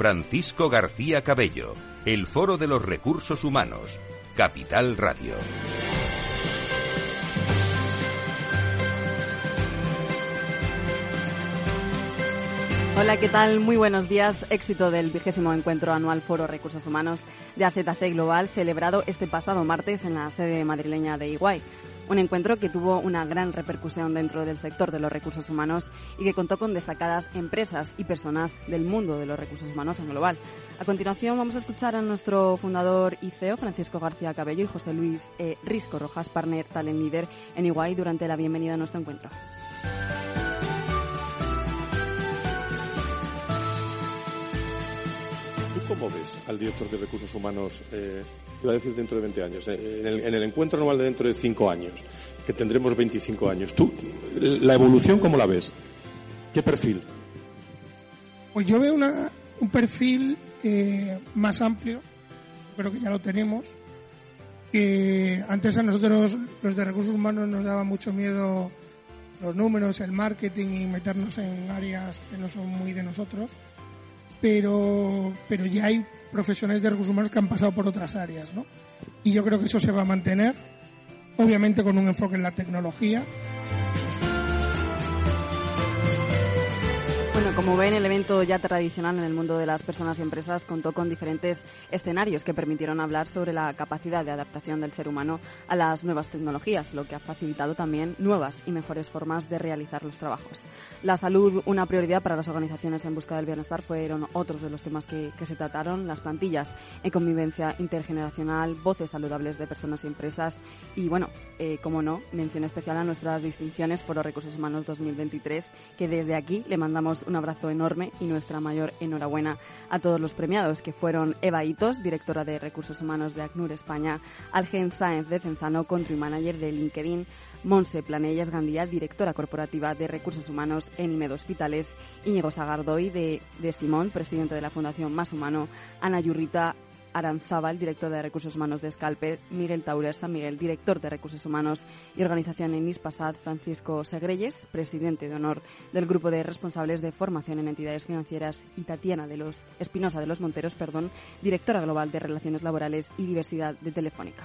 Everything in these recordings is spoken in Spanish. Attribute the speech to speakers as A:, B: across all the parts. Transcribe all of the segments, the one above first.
A: Francisco García Cabello, el Foro de los Recursos Humanos, Capital Radio.
B: Hola, ¿qué tal? Muy buenos días. Éxito del vigésimo encuentro anual Foro Recursos Humanos de AZC Global, celebrado este pasado martes en la sede madrileña de Iguay. Un encuentro que tuvo una gran repercusión dentro del sector de los recursos humanos y que contó con destacadas empresas y personas del mundo de los recursos humanos en global. A continuación vamos a escuchar a nuestro fundador y CEO, Francisco García Cabello, y José Luis eh, Risco Rojas, partner talent leader en Iguay, durante la bienvenida a nuestro encuentro.
C: Cómo ves al director de recursos humanos, eh, a decir dentro de 20 años, eh, en, el, en, el, encuentro anual de dentro de 5 años, que tendremos 25 años? ¿Tú, la evolución, cómo la ves? ¿Qué perfil?
D: Pues yo veo una, un perfil eh, más amplio, creo que ya lo tenemos, que antes a nosotros los de recursos humanos nos daba mucho miedo los números, el marketing y meternos en áreas que no son muy de nosotros pero, pero ya hay profesionales de recursos humanos que han pasado por otras áreas, ¿no? Y yo creo que eso se va a mantener, obviamente con un enfoque en la tecnología,
B: Bueno, como ven, el evento ya tradicional en el mundo de las personas y empresas contó con diferentes escenarios que permitieron hablar sobre la capacidad de adaptación del ser humano a las nuevas tecnologías, lo que ha facilitado también nuevas y mejores formas de realizar los trabajos. La salud, una prioridad para las organizaciones en busca del bienestar, fueron otros de los temas que, se trataron, las plantillas en convivencia intergeneracional, voces saludables de personas y empresas y, bueno, eh, como no, mención especial a nuestras distinciones por los recursos humanos 2023, que desde aquí le mandamos un abrazo enorme y nuestra mayor enhorabuena a todos los premiados, que fueron Eva Hitos, directora de Recursos Humanos de ACNUR España, Algen Sáenz de Cenzano, Country Manager de LinkedIn, Monse Planellas Gandía, directora corporativa de Recursos Humanos en IMED Hospitales, Íñigo Sagardoy de, de Simón, presidente de la Fundación Más Humano, Ana Yurrita Aranzábal, director de Recursos Humanos de Scalper, Miguel Taurer San Miguel, director de Recursos Humanos y Organización en ISPASAD, Francisco Segreyes, presidente de honor del Grupo de Responsables de Formación en Entidades Financieras, y Tatiana de los Espinosa de los Monteros, perdón, directora global de Relaciones Laborales y Diversidad de Telefónica.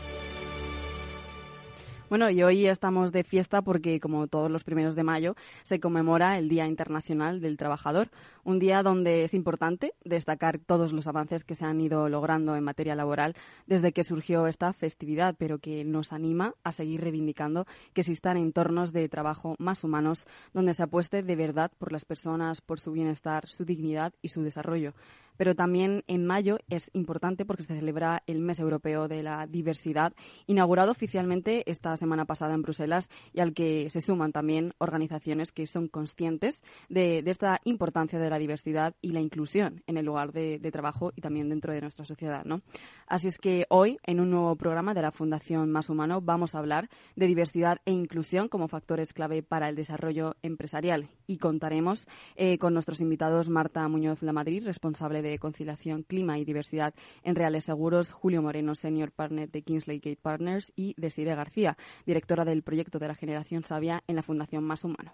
B: Bueno, y hoy estamos de fiesta porque, como todos los primeros de mayo, se conmemora el Día Internacional del Trabajador, un día donde es importante destacar todos los avances que se han ido logrando en materia laboral desde que surgió esta festividad, pero que nos anima a seguir reivindicando que existan entornos de trabajo más humanos donde se apueste de verdad por las personas, por su bienestar, su dignidad y su desarrollo pero también en mayo es importante porque se celebra el Mes Europeo de la Diversidad, inaugurado oficialmente esta semana pasada en Bruselas y al que se suman también organizaciones que son conscientes de, esta importancia de la diversidad y la inclusión en el lugar de, trabajo y también dentro de nuestra sociedad. ¿no? Así es que hoy, en un nuevo programa de la Fundación Más Humano, vamos a hablar de diversidad e inclusión como factores clave para el desarrollo empresarial y contaremos eh, con nuestros invitados Marta Muñoz Lamadrid, responsable de Conciliación, Clima y Diversidad en Reales Seguros, Julio Moreno, Senior Partner de Kingsley Gate Partners y Desire García, directora del proyecto de la Generación Sabia en la Fundación Más Humano.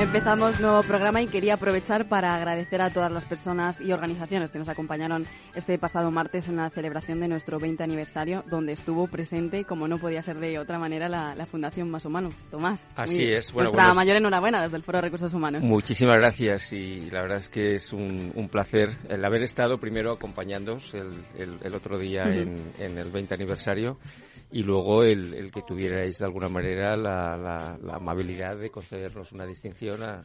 B: Empezamos nuevo programa y quería aprovechar para agradecer a todas las personas y organizaciones que nos acompañaron este pasado martes en la celebración de nuestro 20 aniversario, donde estuvo presente, como no podía ser de otra manera, la, Fundación Más Humano. Tomás.
E: Así es.
B: Bueno, nuestra mayor enhorabuena desde el Foro de Recursos Humanos.
E: Muchísimas gracias y la verdad es que es un, placer el haber estado primero acompañándoos el, el, otro día en, en el 20 aniversario y luego el, el, que tuvierais de alguna manera la, la, amabilidad de concedernos una distinción a,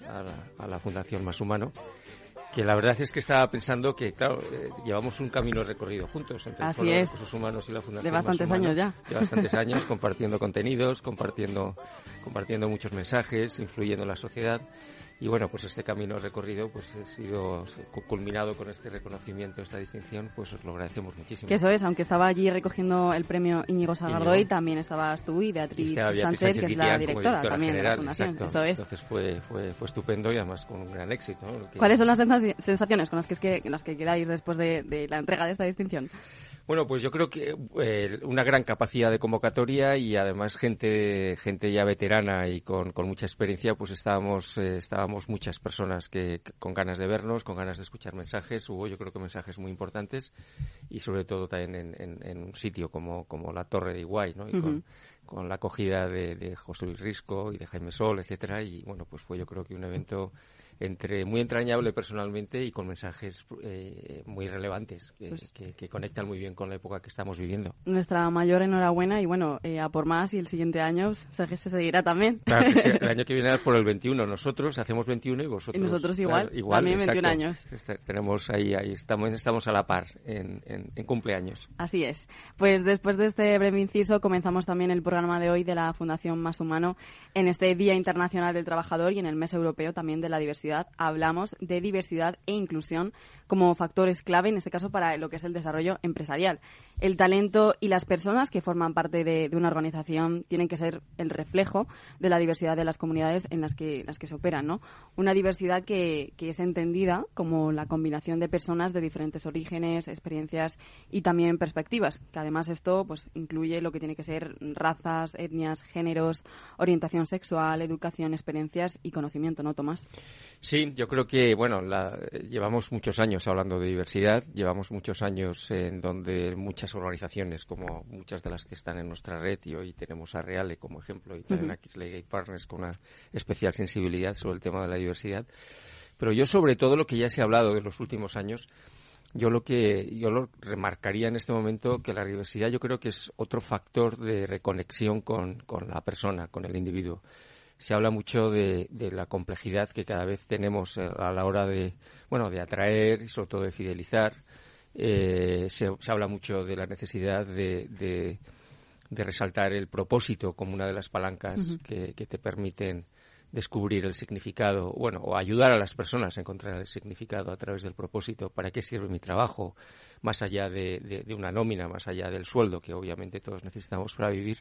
E: a, la, Fundación Más Humano que la verdad es que estaba pensando que, claro, eh, llevamos un camino recorrido juntos entre
B: los
E: Recursos Humanos y la Fundación.
B: De bastantes años ya.
E: De bastantes años, compartiendo contenidos, compartiendo, compartiendo muchos mensajes, influyendo en la sociedad. Y bueno, pues este camino recorrido pues ha sido culminado con este reconocimiento, esta distinción, pues os lo agradecemos muchísimo.
B: Que eso es, aunque estaba allí recogiendo el premio Íñigo Sagardoy, también estabas tú y Beatriz, Sánchez, que es la directora, también de la Fundación. Eso es.
E: Entonces fue, fue, fue estupendo y además con un gran éxito.
B: ¿Cuáles son las sensaciones con las que, es que, las que quedáis después de, de la entrega de esta distinción?
E: Bueno, pues yo creo que eh, una gran capacidad de convocatoria y además gente, gente ya veterana y con, con mucha experiencia, pues estábamos, eh, estábamos muchas personas que, con ganas de vernos, con ganas de escuchar mensajes. Hubo yo creo que mensajes muy importantes y sobre todo también en, un sitio como, como la Torre de Iguay, ¿no? Y con, con, la acogida de, de José Luis Risco y de Jaime Sol, etcétera. Y bueno, pues fue yo creo que un evento entre muy entrañable personalmente y con mensajes eh, muy relevantes pues que, conectan muy bien con la época que estamos viviendo.
B: Nuestra mayor enhorabuena y bueno, eh, a por más y el siguiente año se, seguirá también.
E: Claro, el año que viene es por el 21. Nosotros hacemos 21 y vosotros.
B: Y nosotros igual, también 21 años.
E: tenemos ahí, ahí estamos, estamos a la par en, en, cumpleaños.
B: Así es. Pues después de este breve inciso comenzamos también el programa de hoy de la Fundación Más Humano en este Día Internacional del Trabajador y en el Mes Europeo también de la Diversidad hablamos de diversidad e inclusión como factores clave, en este caso, para lo que es el desarrollo empresarial. El talento y las personas que forman parte de, una organización tienen que ser el reflejo de la diversidad de las comunidades en las que, las que se operan, ¿no? Una diversidad que, que es entendida como la combinación de personas de diferentes orígenes, experiencias y también perspectivas, que además esto pues incluye lo que tiene que ser razas, etnias, géneros, orientación sexual, educación, experiencias y conocimiento, ¿no, Tomás?
E: Sí, yo creo que, bueno, llevamos muchos años hablando de diversidad, llevamos muchos años en donde muchas organizaciones, como muchas de las que están en nuestra red, y hoy tenemos a Reale como ejemplo, y también a Kisley Partners con una especial sensibilidad sobre el tema de la diversidad. Pero yo, sobre todo, lo que ya se ha hablado de los últimos años, yo lo que yo lo remarcaría en este momento que la diversidad yo creo que es otro factor de reconexión con, con la persona, con el individuo se habla mucho de, la complejidad que cada vez tenemos eh, a la hora de, bueno, de atraer y sobre todo de fidelizar. Eh, se, habla mucho de la necesidad de, de, resaltar el propósito como una de las palancas que, te permiten descubrir el significado, bueno, o ayudar a las personas a encontrar el significado a través del propósito, para qué sirve mi trabajo, más allá de, de una nómina, más allá del sueldo que obviamente todos necesitamos para vivir.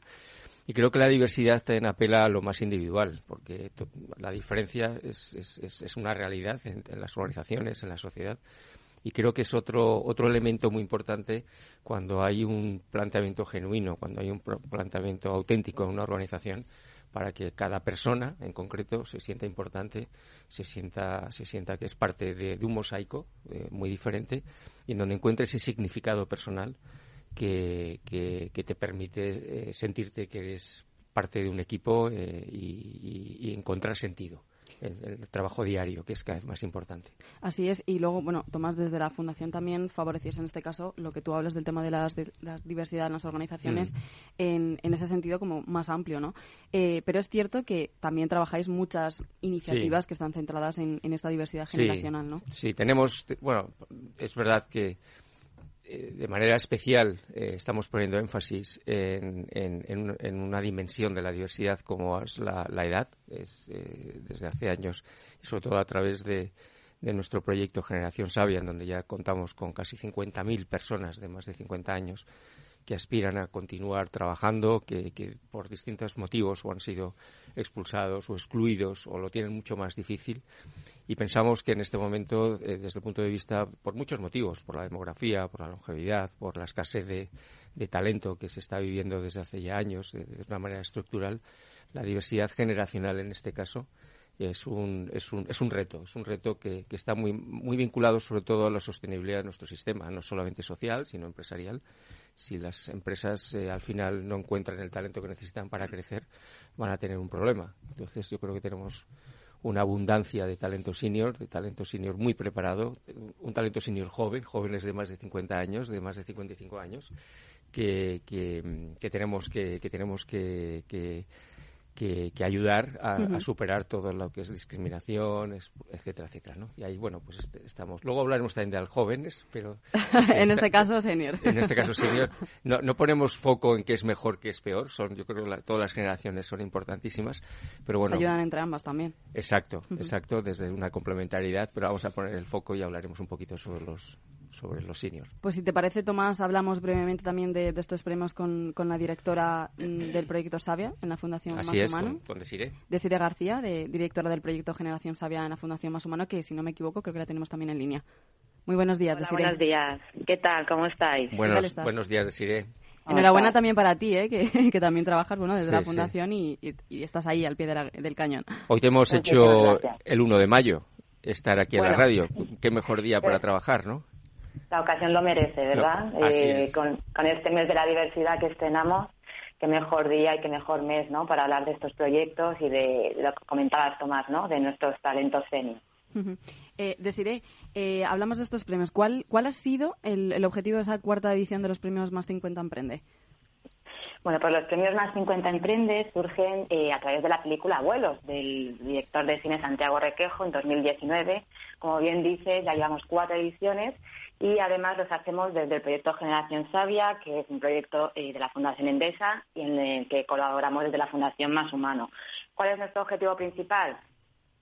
E: Y creo que la diversidad también apela a lo más individual, porque la diferencia es, es, es una realidad en, las organizaciones, en la sociedad. Y creo que es otro, otro elemento muy importante cuando hay un planteamiento genuino, cuando hay un planteamiento auténtico en una organización, para que cada persona en concreto se sienta importante, se sienta, se sienta que es parte de, un mosaico eh, muy diferente y en donde encuentre ese significado personal que, que, te permite eh, sentirte que eres parte de un equipo eh, y, encontrar sentido. El, el, trabajo diario, que es cada vez más importante.
B: Así es, y luego, bueno, Tomás, desde la Fundación también favorecías en este caso lo que tú hablas del tema de las, de, diversidad en las organizaciones mm. en, en, ese sentido como más amplio, ¿no? Eh, pero es cierto que también trabajáis muchas iniciativas que están centradas en, en esta diversidad generacional, ¿no?
E: Sí, tenemos, bueno, es verdad que de manera especial eh, estamos poniendo énfasis en, en, una dimensión de la diversidad como es la, edad, es, eh, desde hace años, y sobre todo a través de, de nuestro proyecto Generación Sabia, en donde ya contamos con casi 50.000 personas de más de 50 años que aspiran a continuar trabajando, que, que, por distintos motivos o han sido expulsados o excluidos o lo tienen mucho más difícil. Y pensamos que en este momento, eh, desde el punto de vista, por muchos motivos, por la demografía, por la longevidad, por la escasez de, de talento que se está viviendo desde hace ya años de, una manera estructural, la diversidad generacional en este caso es un, es un, es un reto, es un reto que, que, está muy, muy vinculado sobre todo a la sostenibilidad de nuestro sistema, no solamente social, sino empresarial. Si las empresas eh, al final no encuentran el talento que necesitan para crecer, van a tener un problema. Entonces yo creo que tenemos una abundancia de talento senior, de talento senior muy preparado, un talento senior joven, jóvenes de más de 50 años, de más de 55 años, que, que, que tenemos que, que tenemos que, que que, ayudar a, superar todo lo que es discriminación, etcétera, etcétera, ¿no? Y ahí, bueno, pues este, estamos. Luego hablaremos también de jóvenes, pero...
B: en este caso, senior.
E: En este caso, senior. No, no ponemos foco en qué es mejor, qué es peor. Son, yo creo que todas las generaciones son importantísimas, pero bueno...
B: Se ayudan entre ambas también.
E: Exacto, exacto, desde una complementariedad, pero vamos a poner el foco y hablaremos un poquito sobre los sobre los seniors.
B: Pues si te parece, Tomás, hablamos brevemente también de, estos premios con, con, la directora mm, del proyecto Sabia en la Fundación
E: Más
B: Humano.
E: Con, Desiree.
B: Desiree García, de, directora del proyecto Generación Sabia en la Fundación Más Humano, que si no me equivoco creo que la tenemos también en línea. Muy buenos días,
F: Hola, Buenos días. ¿Qué tal? ¿Cómo estáis?
E: Buenos, buenos días, Desiree.
B: Enhorabuena también para ti, ¿eh? que, también trabajas bueno, desde la Fundación y, estás ahí al pie del cañón.
E: Hoy te hemos hecho el 1 de mayo estar aquí en la radio. Qué mejor día para trabajar, ¿no?
F: La ocasión lo merece, ¿verdad? Eh, con, este mes de la diversidad que estrenamos, qué mejor día y qué mejor mes, ¿no? Para hablar de estos proyectos y de, lo que comentabas, Tomás, ¿no? De nuestros talentos senior.
B: eh, Desiree, eh, hablamos de estos premios. ¿Cuál, cuál ha sido el, el, objetivo de esa cuarta edición de los premios Más 50 Emprende?
F: Bueno, pues los premios Más 50 Emprende surgen eh, a través de la película Abuelos, del director de cine Santiago Requejo en 2019. Como bien dice, ya llevamos cuatro ediciones y además los hacemos desde el proyecto Generación Sabia, que es un proyecto eh, de la Fundación Endesa y en el que colaboramos desde la Fundación Más Humano. ¿Cuál es nuestro objetivo principal?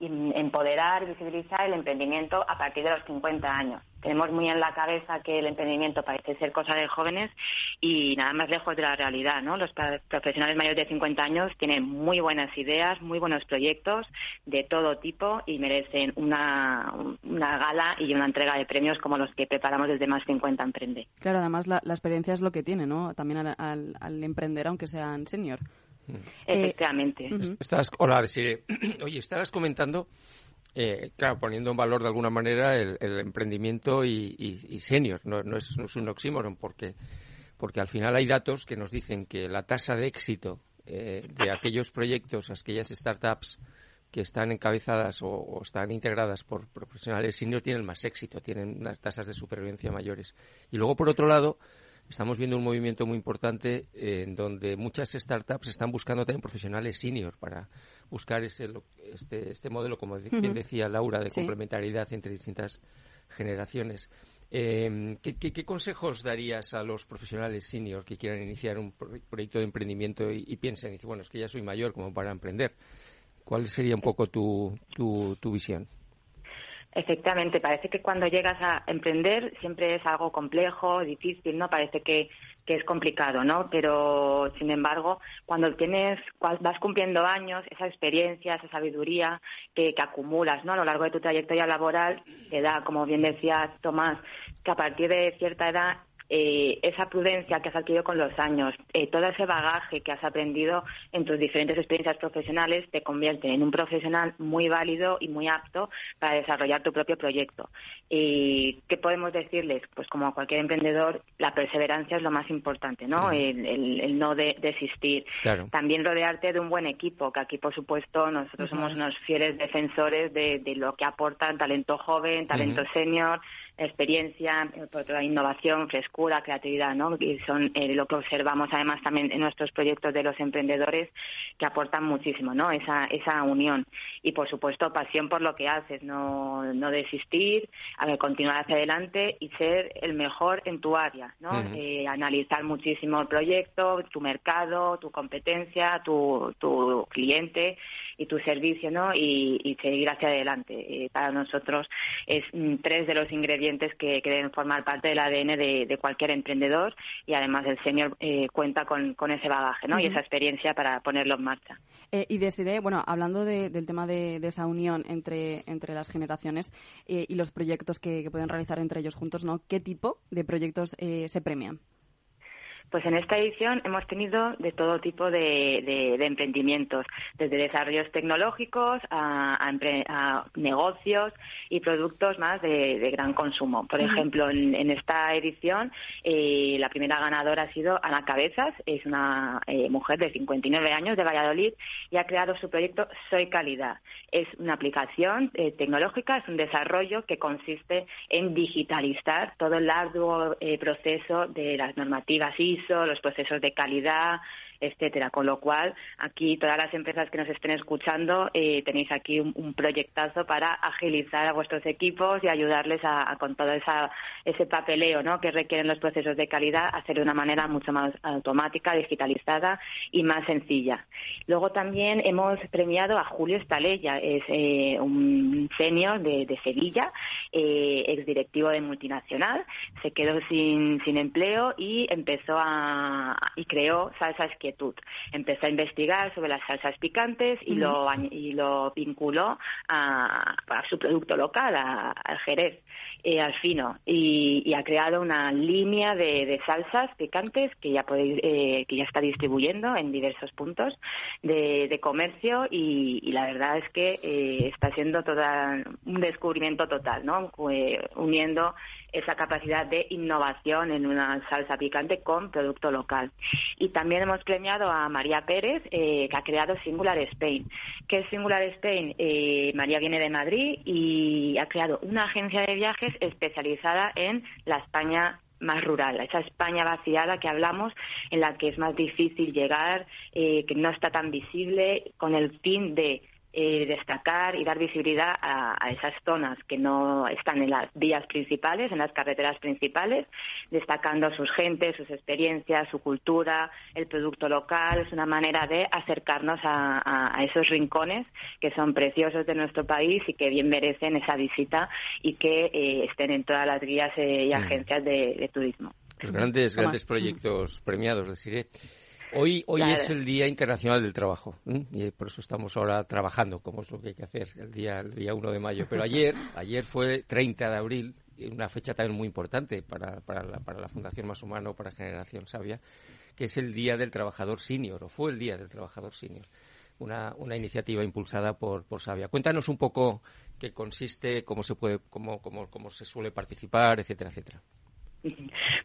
F: Empoderar y visibilizar el emprendimiento a partir de los 50 años. Tenemos muy en la cabeza que el emprendimiento parece ser cosa de jóvenes y nada más lejos de la realidad, ¿no? Los profesionales mayores de 50 años tienen muy buenas ideas, muy buenos proyectos de todo tipo y merecen una, una gala y una entrega de premios como los que preparamos desde Más 50 Emprende.
B: Claro, además la, experiencia es lo que tiene, ¿no? También al, al emprender, aunque sean senior.
F: Mm. Efectivamente.
E: hola, Oye, estabas comentando, eh, claro, poniendo en valor de alguna manera el, emprendimiento y, senior. No, es, un oxímoron porque, porque al final hay datos que nos dicen que la tasa de éxito eh, de aquellos proyectos, aquellas startups que están encabezadas o, están integradas por profesionales senior tienen más éxito, tienen unas tasas de supervivencia mayores. Y luego, por otro lado, estamos viendo un movimiento muy importante en donde muchas startups están buscando también profesionales senior para buscar ese, este, este modelo, como decía Laura, de complementariedad entre distintas generaciones. Eh, ¿qué, consejos darías a los profesionales senior que quieran iniciar un proyecto de emprendimiento y, piensen, dice, bueno, es que ya soy mayor como para emprender? ¿Cuál sería un poco tu, tu, tu visión?
F: Efectivamente, parece que cuando llegas a emprender siempre es algo complejo, difícil, ¿no? Parece que, que es complicado, ¿no? Pero, sin embargo, cuando tienes, vas cumpliendo años, esa experiencia, esa sabiduría que, que acumulas, ¿no? A lo largo de tu trayectoria laboral, te da, como bien decía Tomás, que a partir de cierta edad eh, esa prudencia que has adquirido con los años, eh, todo ese bagaje que has aprendido en tus diferentes experiencias profesionales te convierten en un profesional muy válido y muy apto para desarrollar tu propio proyecto. ¿Y qué podemos decirles? Pues como a cualquier emprendedor, la perseverancia es lo más importante, ¿no? El, no desistir. También rodearte de un buen equipo, que aquí, por supuesto, nosotros somos unos fieles defensores de, lo que aportan talento joven, talento senior, experiencia, innovación, frescura, creatividad, ¿no? Y son eh, lo que observamos además también en nuestros proyectos de los emprendedores que aportan muchísimo, ¿no? Esa, esa unión. Y por supuesto, pasión por lo que haces, no, no desistir, a ver, continuar hacia adelante y ser el mejor en tu área, ¿no? Eh, analizar muchísimo el proyecto, tu mercado, tu competencia, tu, tu cliente y tu servicio, ¿no? Y, seguir hacia adelante. Eh, para nosotros es mm, tres de los ingredientes que, deben formar parte del ADN de, cualquier emprendedor y además el senior eh, cuenta con, ese bagaje, ¿no? Y esa experiencia para ponerlo en marcha.
B: Eh, y decidí, bueno, hablando del tema de, esa unión entre, entre las generaciones y los proyectos que, que, pueden realizar entre ellos juntos, ¿no? ¿Qué tipo de proyectos se premian?
F: Pues en esta edición hemos tenido de todo tipo de, emprendimientos, desde desarrollos tecnológicos a, negocios y productos más de, gran consumo. Por ejemplo, en, esta edición eh, la primera ganadora ha sido Ana Cabezas, es una eh, mujer de 59 años de Valladolid y ha creado su proyecto Soy Calidad. Es una aplicación eh, tecnológica, es un desarrollo que consiste en digitalizar todo el arduo proceso de las normativas ISO, los procesos de calidad, etcétera. Con lo cual, aquí todas las empresas que nos estén escuchando eh, tenéis aquí un, proyectazo para agilizar a vuestros equipos y ayudarles a, con todo esa, ese papeleo ¿no? que requieren los procesos de calidad, hacer de una manera mucho más automática, digitalizada y más sencilla. Luego también hemos premiado a Julio Estalella, es eh, un senior de, Sevilla, eh, exdirectivo de multinacional, se quedó sin, sin empleo y empezó a y creó Salsas Empezó a investigar sobre las salsas picantes y, lo, y lo vinculó a, su producto local, al Jerez, eh, al fino, y, ha creado una línea de, salsas picantes que ya podéis, eh, que ya está distribuyendo en diversos puntos de, comercio y, la verdad es que eh, está siendo toda un descubrimiento total, ¿no? uniendo esa capacidad de innovación en una salsa picante con producto local. Y también hemos premiado a María Pérez, eh, que ha creado Singular Spain. ¿Qué es Singular Spain? Eh, María viene de Madrid y ha creado una agencia de viajes especializada en la España más rural, esa España vaciada que hablamos, en la que es más difícil llegar, eh, que no está tan visible, con el fin de eh, destacar y dar visibilidad a, esas zonas que no están en las vías principales, en las carreteras principales, destacando sus gentes, sus experiencias, su cultura, el producto local. Es una manera de acercarnos a, esos rincones que son preciosos de nuestro país y que bien merecen esa visita y que eh, estén en todas las guías eh, y mm. agencias de, turismo.
E: Los grandes, grandes proyectos premiados, deciré. Hoy, hoy es el Día Internacional del Trabajo y por eso estamos ahora trabajando, como es lo que hay que hacer el día, el día 1 de mayo. Pero ayer, ayer fue 30 de abril, una fecha también muy importante para, para, la, para la Fundación Más Humano, para Generación Sabia, que es el Día del Trabajador Senior, o fue el Día del Trabajador Senior. Una, una iniciativa impulsada por, por Sabia. Cuéntanos un poco qué consiste, cómo se puede, cómo, cómo, cómo se suele participar, etcétera, etcétera.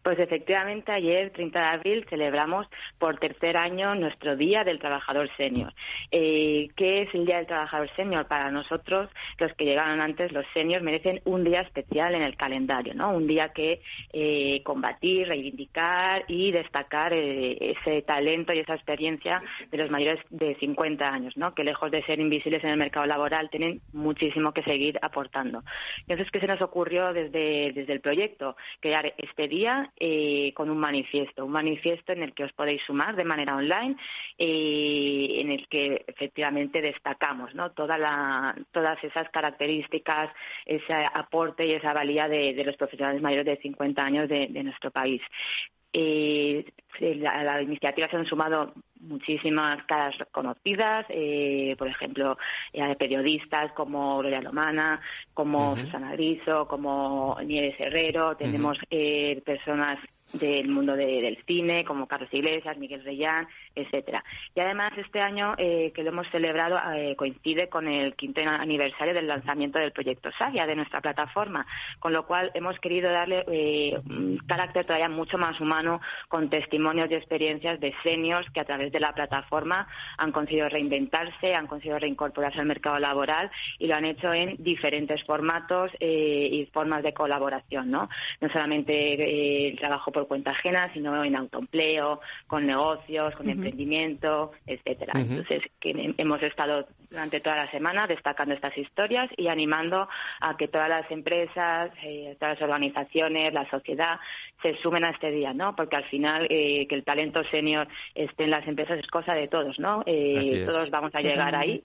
F: Pues efectivamente ayer, 30 de abril, celebramos por tercer año nuestro Día del Trabajador Senior. Eh, ¿Qué es el Día del Trabajador Senior? Para nosotros, los que llegaron antes, los seniors, merecen un día especial en el calendario, ¿no? Un día que eh, combatir, reivindicar y destacar eh, ese talento y esa experiencia de los mayores de 50 años, ¿no? Que lejos de ser invisibles en el mercado laboral, tienen muchísimo que seguir aportando. Entonces, ¿qué se nos ocurrió desde, desde el proyecto? Este día eh, con un manifiesto, un manifiesto en el que os podéis sumar de manera online, eh, en el que efectivamente destacamos ¿no? Toda la, todas esas características, ese aporte y esa valía de, los profesionales mayores de 50 años de, nuestro país. Eh, a la iniciativa se han sumado muchísimas caras conocidas, eh, por ejemplo, eh, periodistas como Gloria Lomana, como Susana Griso, como Nieves Herrero, tenemos eh, personas del mundo del cine, como Carlos Iglesias, Miguel Reyán, etcétera. Y además este año eh, que lo hemos celebrado eh, coincide con el quinto aniversario del lanzamiento del proyecto Savia de nuestra plataforma, con lo cual hemos querido darle eh, un carácter todavía mucho más humano con testimonios y experiencias de seniors que a través de la plataforma han conseguido reinventarse, han conseguido reincorporarse al mercado laboral y lo han hecho en diferentes formatos y formas de colaboración, ¿no? No solamente el trabajo por cuenta ajena, sino en autoempleo, con negocios, con emprendimiento, etcétera. Entonces, que hemos estado durante toda la semana destacando estas historias y animando a que todas las empresas, eh, todas las organizaciones, la sociedad se sumen a este día, ¿no? Porque al final eh, que el talento senior esté en las empresas es cosa de todos, ¿no? Eh, todos vamos a llegar ahí,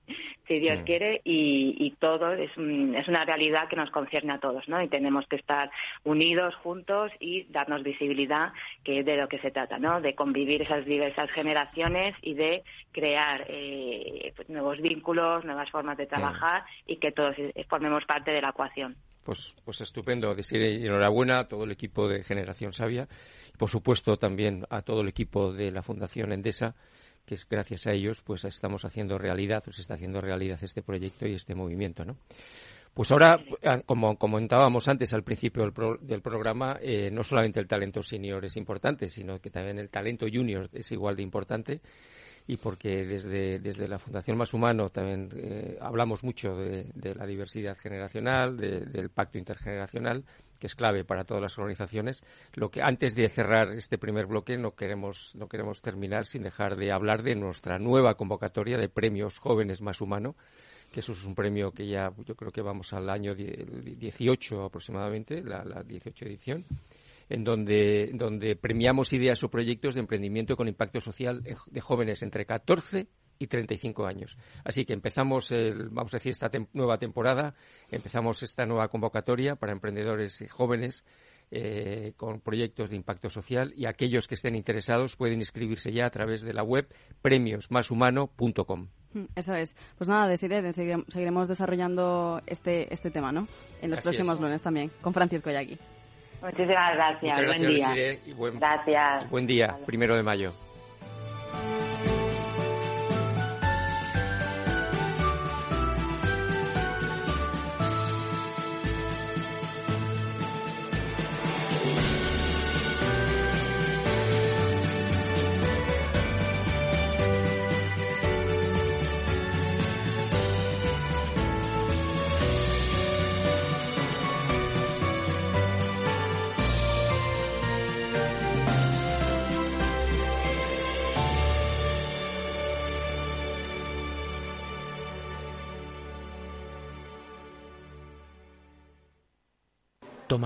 F: si Dios quiere, y, y todo es, es una realidad que nos concierne a todos, ¿no? Y tenemos que estar unidos, juntos y darnos visibilidad, que es de lo que se trata, ¿no? De convivir esas diversas generaciones y de crear eh, pues, nuevos vínculos, nuevas formas de trabajar y que todos formemos parte de la ecuación.
E: pues, pues estupendo. Decir enhorabuena a todo el equipo de Generación Sabia y, por supuesto, también a todo el equipo de la Fundación Endesa, que es gracias a ellos, pues estamos haciendo realidad, pues está haciendo realidad este proyecto y este movimiento, ¿no? Pues ahora, como comentábamos antes al principio del, programa, eh, no solamente el talento senior es importante, sino que también el talento junior es igual de importante y porque desde, desde la Fundación Más Humano también eh, hablamos mucho de, la diversidad generacional, del pacto intergeneracional, que es clave para todas las organizaciones. Lo que antes de cerrar este primer bloque no queremos no queremos terminar sin dejar de hablar de nuestra nueva convocatoria de premios jóvenes más humano, que eso es un premio que ya yo creo que vamos al año 18 aproximadamente, la, la 18 edición en donde, donde premiamos ideas o proyectos de emprendimiento con impacto social de jóvenes entre 14 y 35 años. Así que empezamos, el, vamos a decir, esta nueva temporada, empezamos esta nueva convocatoria para emprendedores jóvenes eh, con proyectos de impacto social y aquellos que estén interesados pueden inscribirse ya a través de la web premiosmashumano.com.
B: Mm, eso es. Pues nada, deciré, seguiremos desarrollando este, este tema, ¿no? En los próximos lunes también, con Francisco Yaqui.
F: Muchísimas gracias.
E: Muchas
F: buen
E: día.
F: y buen, gracias.
E: buen día, primero de mayo.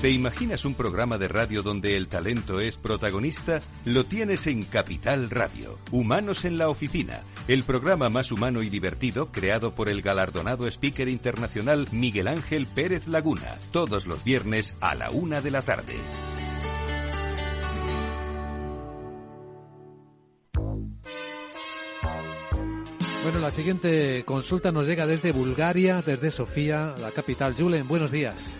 A: ¿Te imaginas un programa de radio donde el talento es protagonista? Lo tienes en Capital Radio. Humanos en la Oficina, el programa más humano y divertido creado por el galardonado speaker internacional Miguel Ángel Pérez Laguna, todos los viernes a la una de la tarde.
G: Bueno, la siguiente consulta nos llega desde Bulgaria, desde Sofía, la capital. Julen, buenos días.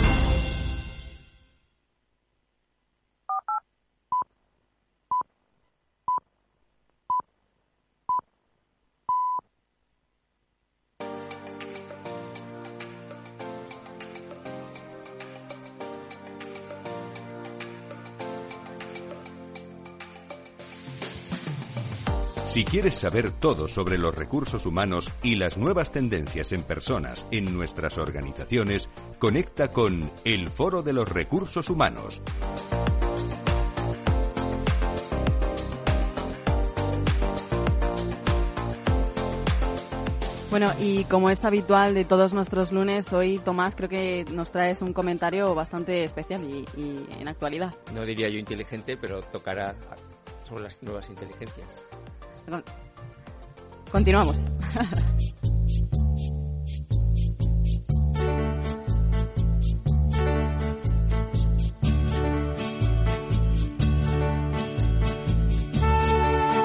A: Si quieres saber todo sobre los recursos humanos y las nuevas tendencias en personas en nuestras organizaciones, conecta con el Foro de los Recursos Humanos.
B: Bueno, y como es habitual de todos nuestros lunes, hoy Tomás creo que nos traes un comentario bastante especial y, y en actualidad.
E: No diría yo inteligente, pero tocará sobre las nuevas inteligencias.
B: Continuamos.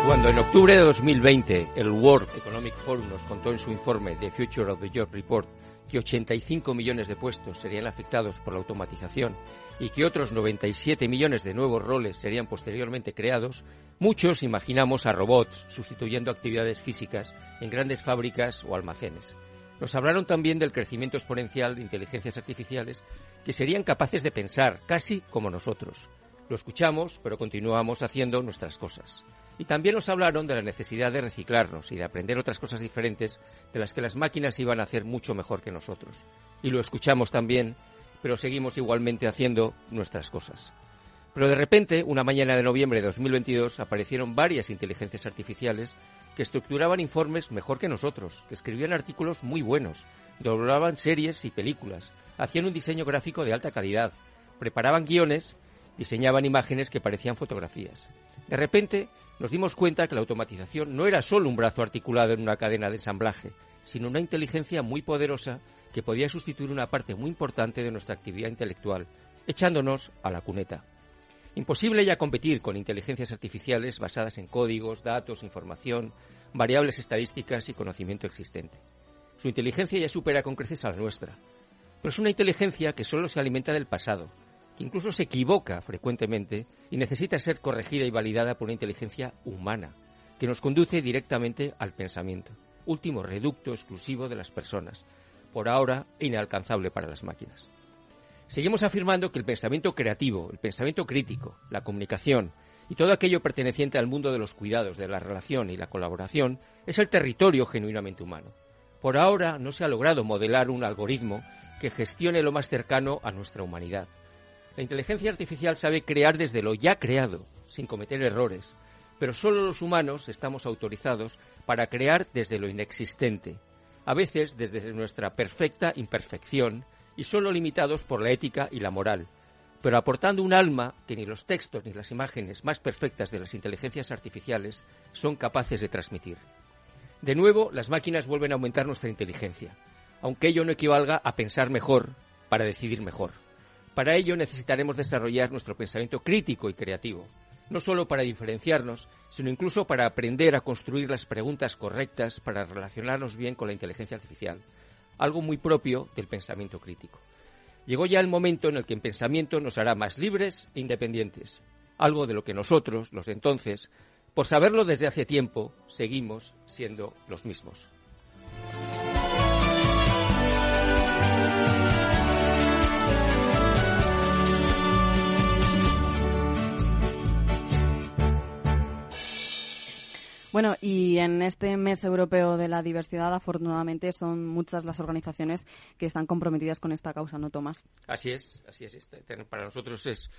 E: Cuando en octubre de 2020 el World Economic Forum nos contó en su informe The Future of the Job Report que 85 millones de puestos serían afectados por la automatización y que otros 97 millones de nuevos roles serían posteriormente creados, muchos imaginamos a robots sustituyendo actividades físicas en grandes fábricas o almacenes. Nos hablaron también del crecimiento exponencial de inteligencias artificiales que serían capaces de pensar casi como nosotros. Lo escuchamos, pero continuamos haciendo nuestras cosas. Y también nos hablaron de la necesidad de reciclarnos y de aprender otras cosas diferentes de las que las máquinas iban a hacer mucho mejor que nosotros. Y lo escuchamos también, pero seguimos igualmente haciendo nuestras cosas. Pero de repente, una mañana de noviembre de 2022, aparecieron varias inteligencias artificiales que estructuraban informes mejor que nosotros, que escribían artículos muy buenos, doblaban series y películas, hacían un diseño gráfico de alta calidad, preparaban guiones, diseñaban imágenes que parecían fotografías. De repente, nos dimos cuenta que la automatización no era solo un brazo articulado en una cadena de ensamblaje, sino una inteligencia muy poderosa que podía sustituir una parte muy importante de nuestra actividad intelectual, echándonos a la cuneta. Imposible ya competir con inteligencias artificiales basadas en códigos, datos, información, variables estadísticas y conocimiento existente. Su inteligencia ya supera con creces a la nuestra, pero es una inteligencia que solo se alimenta del pasado, que incluso se equivoca frecuentemente y necesita ser corregida y validada por una inteligencia humana, que nos conduce directamente al pensamiento, último reducto exclusivo de las personas, por ahora inalcanzable para las máquinas. Seguimos afirmando que el pensamiento creativo, el pensamiento crítico, la comunicación y todo aquello perteneciente al mundo de los cuidados, de la relación y la colaboración es el territorio genuinamente humano. Por ahora no se ha logrado modelar un algoritmo que gestione lo más cercano a nuestra humanidad, la inteligencia artificial sabe crear desde lo ya creado, sin cometer errores, pero solo los humanos estamos autorizados para crear desde lo inexistente, a veces desde nuestra perfecta imperfección y solo limitados por la ética y la moral, pero aportando un alma que ni los textos ni las imágenes más perfectas de las inteligencias artificiales son capaces de transmitir. De nuevo, las máquinas vuelven a aumentar nuestra inteligencia, aunque ello no equivalga a pensar mejor para decidir mejor. Para ello necesitaremos desarrollar nuestro pensamiento crítico y creativo, no solo para diferenciarnos, sino incluso para aprender a construir las preguntas correctas para relacionarnos bien con la inteligencia artificial, algo muy propio del pensamiento crítico. Llegó ya el momento en el que el pensamiento nos hará más libres e independientes, algo de lo que nosotros, los de entonces, por saberlo desde hace tiempo, seguimos siendo los mismos.
B: Bueno, y en este mes europeo de la diversidad, afortunadamente, son muchas las organizaciones que están comprometidas con esta causa, ¿no, Tomás?
E: Así es, así es. Este, para nosotros es,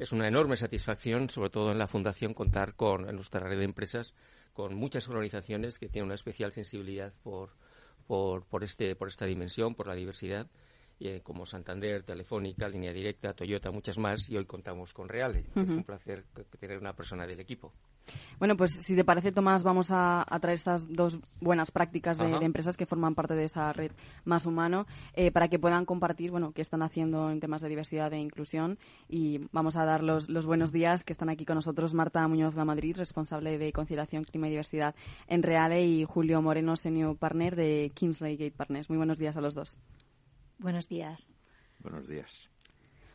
E: es una enorme satisfacción, sobre todo en la Fundación, contar con en nuestra red de empresas con muchas organizaciones que tienen una especial sensibilidad por, por, por, este, por esta dimensión, por la diversidad eh, como Santander, Telefónica, Línea Directa, Toyota, muchas más, y hoy contamos con Reale. Es un placer tener una persona del equipo.
B: Bueno, pues si te parece, Tomás, vamos a, traer estas dos buenas prácticas de, empresas que forman parte de esa red más humano eh, para que puedan compartir, bueno, qué están haciendo en temas de diversidad e inclusión. Y vamos a dar los, los buenos días que están aquí con nosotros Marta Muñoz de Madrid, responsable de conciliación, clima y diversidad en Reale, y Julio Moreno, senior partner de Kingsley Gate Partners. Muy buenos días a los dos.
H: Buenos días.
I: Buenos días.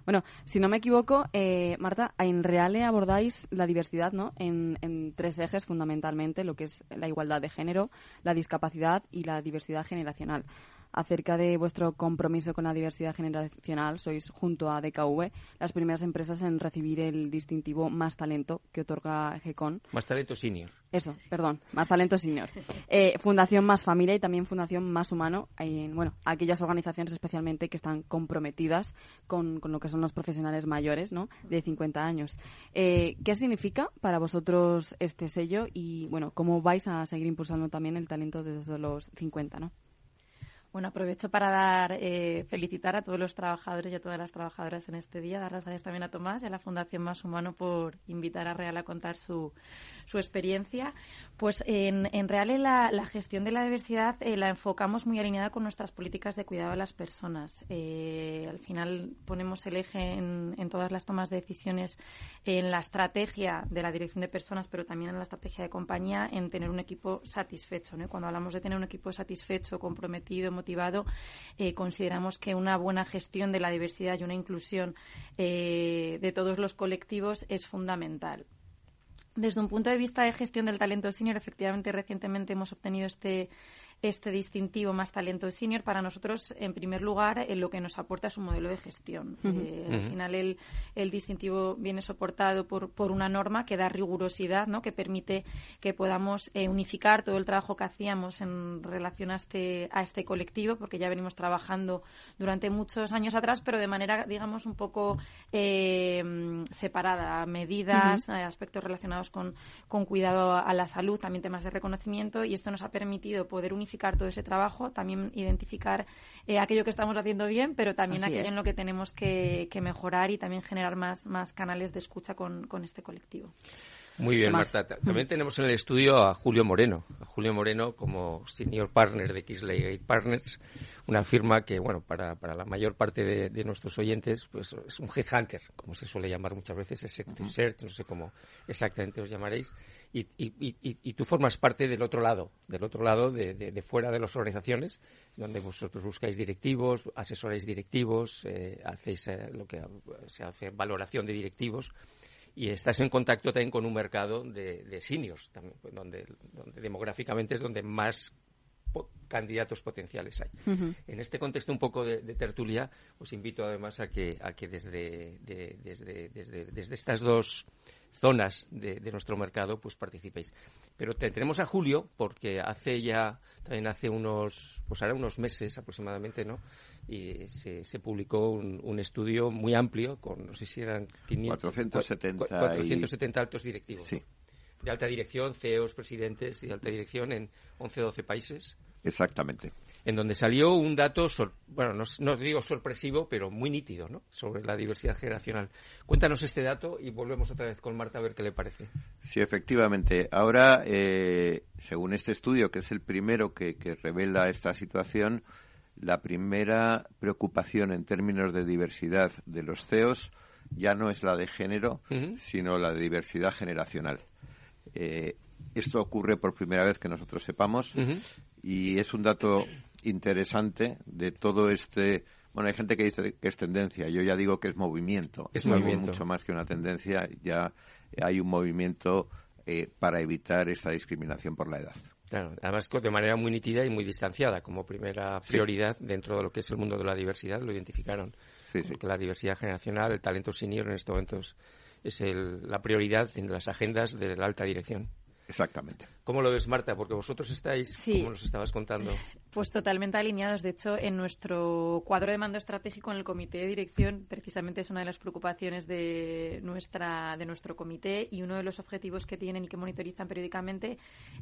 B: Bueno, si no me equivoco, eh, Marta, en Reale abordáis la diversidad ¿no? En, en, tres ejes fundamentalmente, lo que es la igualdad de género, la discapacidad y la diversidad generacional. Acerca de vuestro compromiso con la diversidad generacional. Sois, junto a DKV, las primeras empresas en recibir el distintivo Más Talento que otorga GECON.
E: Más Talento Senior.
B: Eso, perdón, Más Talento Senior. Eh, Fundación Más Familia y también Fundación Más Humano. En, bueno, aquellas organizaciones especialmente que están comprometidas con, con lo que son los profesionales mayores, ¿no? De 50 años. Eh, ¿Qué significa para vosotros este sello y, bueno, cómo vais a seguir impulsando también el talento desde los 50, ¿no?
H: Bueno, aprovecho para dar, eh, felicitar a todos los trabajadores y a todas las trabajadoras en este día, dar las gracias también a Tomás y a la Fundación Más Humano por invitar a Real a contar su, su experiencia. Pues en, en Real la, la, gestión de la diversidad eh, la enfocamos muy alineada con nuestras políticas de cuidado de las personas. Eh, al final ponemos el eje en, en, todas las tomas de decisiones en la estrategia de la dirección de personas, pero también en la estrategia de compañía, en tener un equipo satisfecho. ¿no? Cuando hablamos de tener un equipo satisfecho, comprometido, motivado, eh, consideramos que una buena gestión de la diversidad y una inclusión eh, de todos los colectivos es fundamental. Desde un punto de vista de gestión del talento senior, efectivamente, recientemente hemos obtenido este este distintivo más talento senior para nosotros, en primer lugar, en lo que nos aporta es un modelo de gestión. Uh -huh. eh, al final, el, el, distintivo viene soportado por, por, una norma que da rigurosidad, ¿no? que permite que podamos eh, unificar todo el trabajo que hacíamos en relación a este, a este colectivo, porque ya venimos trabajando durante muchos años atrás, pero de manera, digamos, un poco eh, separada. Medidas, uh -huh. aspectos relacionados con, con cuidado a la salud, también temas de reconocimiento, y esto nos ha permitido poder unificar todo ese trabajo, también identificar eh, aquello que estamos haciendo bien, pero también Así aquello es. en lo que tenemos que, que, mejorar y también generar más, más canales de escucha con, con este colectivo.
E: Muy bien, Marta. También tenemos en el estudio a Julio Moreno. A Julio Moreno como senior partner de Kisley Partners, una firma que, bueno, para, para la mayor parte de, de, nuestros oyentes, pues es un headhunter, como se suele llamar muchas veces, executive uh -huh. search, no sé cómo exactamente os llamaréis. Y, y, y, tú formas parte del otro lado, del otro lado de, de, de, fuera de las organizaciones, donde vosotros buscáis directivos, asesoráis directivos, eh, hacéis eh, lo que se hace valoración de directivos y estás en contacto también con un mercado de, de seniors, también, donde, donde, demográficamente es donde más po candidatos potenciales hay. Uh -huh. En este contexto un poco de, de, tertulia, os invito además a que, a que desde, de, desde, desde, desde estas dos zonas de, de, nuestro mercado pues participéis. Pero tendremos a Julio porque hace ya, también hace unos, pues ahora unos meses aproximadamente, ¿no? y se, se publicó un, un, estudio muy amplio con, no sé si eran 500,
I: 470,
E: 470 altos directivos.
I: Sí.
E: De alta dirección, CEOs, presidentes y de alta dirección en 11 o 12 países.
I: Exactamente.
E: En donde salió un dato, sor, bueno, no, no, digo sorpresivo, pero muy nítido, ¿no? Sobre la diversidad generacional. Cuéntanos este dato y volvemos otra vez con Marta a ver qué le parece.
I: Sí, efectivamente. Ahora, eh, según este estudio, que es el primero que, que revela esta situación, la primera preocupación en términos de diversidad de los CEOs ya no es la de género, uh -huh. sino la de diversidad generacional. Eh, esto ocurre por primera vez que nosotros sepamos uh -huh. Y es un dato interesante de todo este. Bueno, hay gente que dice que es tendencia. Yo ya digo que es movimiento.
E: Es,
I: es
E: movimiento.
I: algo mucho más que una tendencia. Ya hay un movimiento eh, para evitar esa discriminación por la edad.
E: Claro, además de manera muy nítida y muy distanciada, como primera prioridad sí. dentro de lo que es el mundo de la diversidad, lo identificaron.
I: Sí, sí.
E: Que la diversidad generacional, el talento senior en estos momentos es el, la prioridad en las agendas de la alta dirección.
I: Exactamente.
E: ¿Cómo lo ves, Marta? Porque vosotros estáis, sí. como nos estabas contando.
H: Pues totalmente alineados. De hecho, en nuestro cuadro de mando estratégico en el comité de dirección, precisamente es una de las preocupaciones de, nuestra, de nuestro comité y uno de los objetivos que tienen y que monitorizan periódicamente